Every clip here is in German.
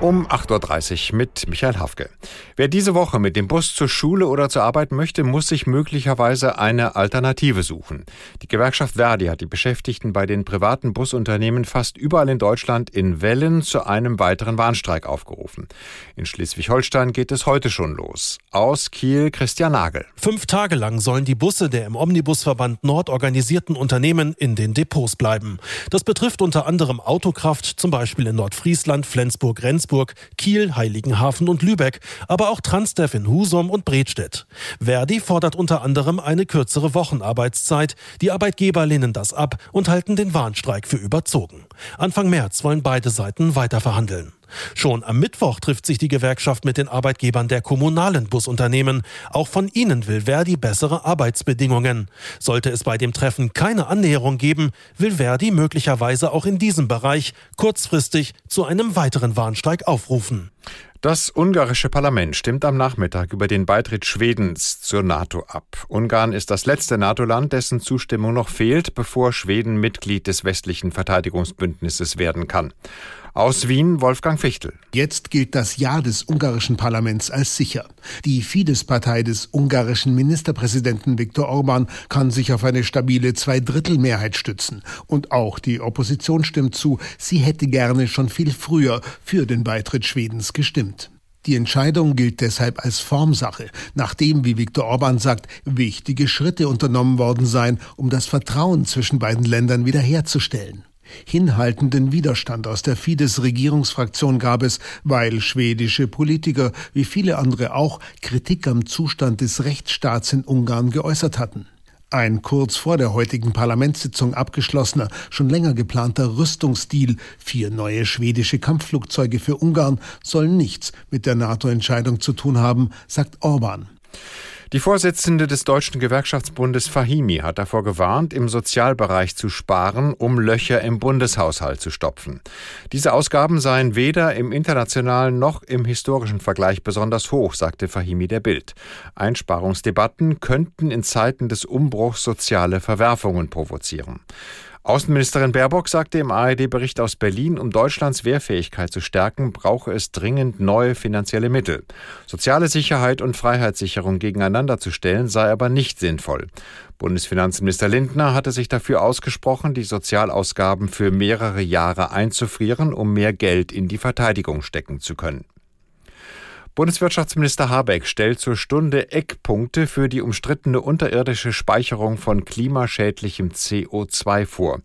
Um 8.30 Uhr mit Michael Hafke. Wer diese Woche mit dem Bus zur Schule oder zur Arbeit möchte, muss sich möglicherweise eine Alternative suchen. Die Gewerkschaft Verdi hat die Beschäftigten bei den privaten Busunternehmen fast überall in Deutschland in Wellen zu einem weiteren Warnstreik aufgerufen. In Schleswig-Holstein geht es heute schon los. Aus Kiel Christian Nagel. Fünf Tage lang sollen die Busse der im Omnibusverband Nord organisierten Unternehmen in den Depots bleiben. Das betrifft unter anderem Autokraft, zum Beispiel in Nordfriesland, Flensburg, Rendsburg, Flensburg, Kiel, Heiligenhafen und Lübeck, aber auch Transdev in Husum und Bredstedt. Verdi fordert unter anderem eine kürzere Wochenarbeitszeit. Die Arbeitgeber lehnen das ab und halten den Warnstreik für überzogen. Anfang März wollen beide Seiten weiter. Schon am Mittwoch trifft sich die Gewerkschaft mit den Arbeitgebern der kommunalen Busunternehmen. Auch von ihnen will Verdi bessere Arbeitsbedingungen. Sollte es bei dem Treffen keine Annäherung geben, will Verdi möglicherweise auch in diesem Bereich kurzfristig zu einem weiteren Warnstreik aufrufen. Das ungarische Parlament stimmt am Nachmittag über den Beitritt Schwedens zur NATO ab. Ungarn ist das letzte NATO-Land, dessen Zustimmung noch fehlt, bevor Schweden Mitglied des westlichen Verteidigungsbündnisses werden kann. Aus Wien Wolfgang Fichtel. Jetzt gilt das Ja des ungarischen Parlaments als sicher. Die Fidesz-Partei des ungarischen Ministerpräsidenten Viktor Orban kann sich auf eine stabile Zweidrittelmehrheit stützen. Und auch die Opposition stimmt zu, sie hätte gerne schon viel früher für den Beitritt Schwedens gestimmt. Die Entscheidung gilt deshalb als Formsache, nachdem, wie Viktor Orban sagt, wichtige Schritte unternommen worden seien, um das Vertrauen zwischen beiden Ländern wiederherzustellen. Hinhaltenden Widerstand aus der Fidesz-Regierungsfraktion gab es, weil schwedische Politiker, wie viele andere auch, Kritik am Zustand des Rechtsstaats in Ungarn geäußert hatten. Ein kurz vor der heutigen Parlamentssitzung abgeschlossener, schon länger geplanter Rüstungsdeal, vier neue schwedische Kampfflugzeuge für Ungarn, soll nichts mit der NATO-Entscheidung zu tun haben, sagt Orban. Die Vorsitzende des Deutschen Gewerkschaftsbundes Fahimi hat davor gewarnt, im Sozialbereich zu sparen, um Löcher im Bundeshaushalt zu stopfen. Diese Ausgaben seien weder im internationalen noch im historischen Vergleich besonders hoch, sagte Fahimi der Bild. Einsparungsdebatten könnten in Zeiten des Umbruchs soziale Verwerfungen provozieren. Außenministerin Baerbock sagte im ARD-Bericht aus Berlin, um Deutschlands Wehrfähigkeit zu stärken, brauche es dringend neue finanzielle Mittel. Soziale Sicherheit und Freiheitssicherung gegeneinander zu stellen, sei aber nicht sinnvoll. Bundesfinanzminister Lindner hatte sich dafür ausgesprochen, die Sozialausgaben für mehrere Jahre einzufrieren, um mehr Geld in die Verteidigung stecken zu können. Bundeswirtschaftsminister Habeck stellt zur Stunde Eckpunkte für die umstrittene unterirdische Speicherung von klimaschädlichem CO2 vor.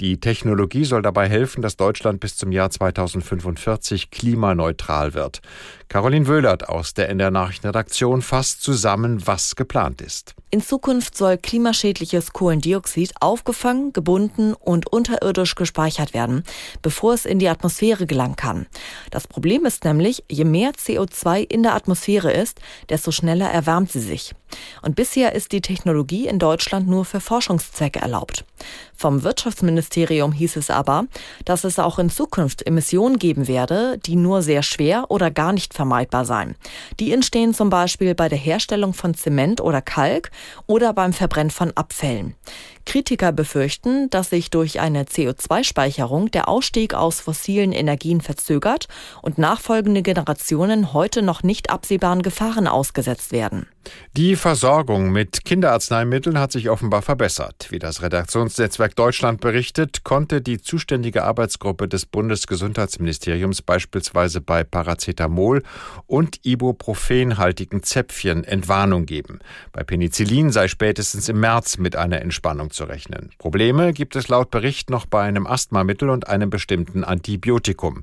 Die Technologie soll dabei helfen, dass Deutschland bis zum Jahr 2045 klimaneutral wird. Caroline Wöhlert aus der NDR Nachrichtenredaktion fasst zusammen, was geplant ist. In Zukunft soll klimaschädliches Kohlendioxid aufgefangen, gebunden und unterirdisch gespeichert werden, bevor es in die Atmosphäre gelangen kann. Das Problem ist nämlich, je mehr CO2 in der Atmosphäre ist, desto schneller erwärmt sie sich. Und bisher ist die Technologie in Deutschland nur für Forschungszwecke erlaubt. Vom Wirtschaftsministerium hieß es aber, dass es auch in Zukunft Emissionen geben werde, die nur sehr schwer oder gar nicht vermeidbar seien. Die entstehen zum Beispiel bei der Herstellung von Zement oder Kalk oder beim Verbrennen von Abfällen. Kritiker befürchten, dass sich durch eine CO2-Speicherung der Ausstieg aus fossilen Energien verzögert und nachfolgende Generationen heute noch nicht absehbaren Gefahren ausgesetzt werden. Die Versorgung mit Kinderarzneimitteln hat sich offenbar verbessert. Wie das Redaktionsnetzwerk Deutschland berichtet, konnte die zuständige Arbeitsgruppe des Bundesgesundheitsministeriums beispielsweise bei Paracetamol und Ibuprofenhaltigen Zäpfchen Entwarnung geben. Bei Penicillin sei spätestens im März mit einer Entspannung zu rechnen. Probleme gibt es laut Bericht noch bei einem Asthmamittel und einem bestimmten Antibiotikum.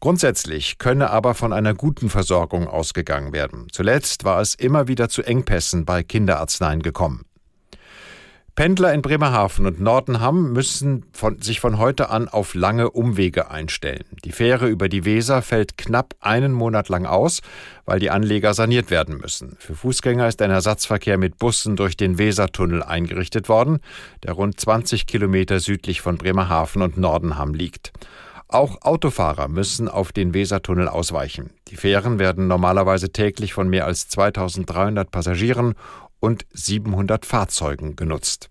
Grundsätzlich könne aber von einer guten Versorgung ausgegangen werden. Zuletzt war es immer wieder zu Engpässen bei Kinderarzneien gekommen. Pendler in Bremerhaven und Nordenham müssen von, sich von heute an auf lange Umwege einstellen. Die Fähre über die Weser fällt knapp einen Monat lang aus, weil die Anleger saniert werden müssen. Für Fußgänger ist ein Ersatzverkehr mit Bussen durch den Wesertunnel eingerichtet worden, der rund 20 Kilometer südlich von Bremerhaven und Nordenham liegt. Auch Autofahrer müssen auf den Wesertunnel ausweichen. Die Fähren werden normalerweise täglich von mehr als 2300 Passagieren und 700 Fahrzeugen genutzt.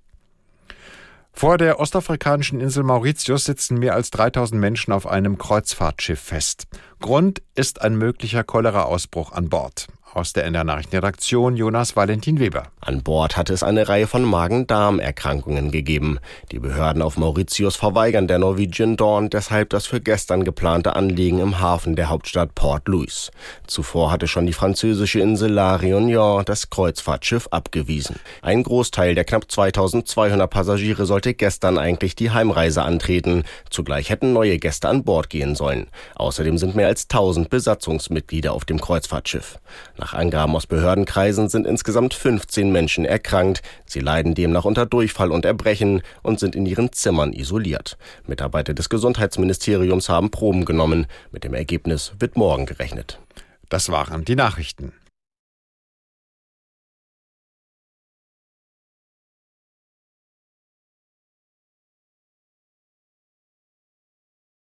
Vor der ostafrikanischen Insel Mauritius sitzen mehr als 3000 Menschen auf einem Kreuzfahrtschiff fest. Grund ist ein möglicher Cholera-Ausbruch an Bord. Aus der NDR Nachrichtenredaktion Jonas Valentin Weber. An Bord hat es eine Reihe von Magen-Darm-Erkrankungen gegeben. Die Behörden auf Mauritius verweigern der Norwegian Dawn deshalb das für gestern geplante Anliegen im Hafen der Hauptstadt Port Louis. Zuvor hatte schon die französische Insel La Réunion das Kreuzfahrtschiff abgewiesen. Ein Großteil der knapp 2200 Passagiere sollte gestern eigentlich die Heimreise antreten. Zugleich hätten neue Gäste an Bord gehen sollen. Außerdem sind mehr als 1000 Besatzungsmitglieder auf dem Kreuzfahrtschiff. Nach Angaben aus Behördenkreisen sind insgesamt 15 Menschen erkrankt. Sie leiden demnach unter Durchfall und Erbrechen und sind in ihren Zimmern isoliert. Mitarbeiter des Gesundheitsministeriums haben Proben genommen. Mit dem Ergebnis wird morgen gerechnet. Das waren die Nachrichten.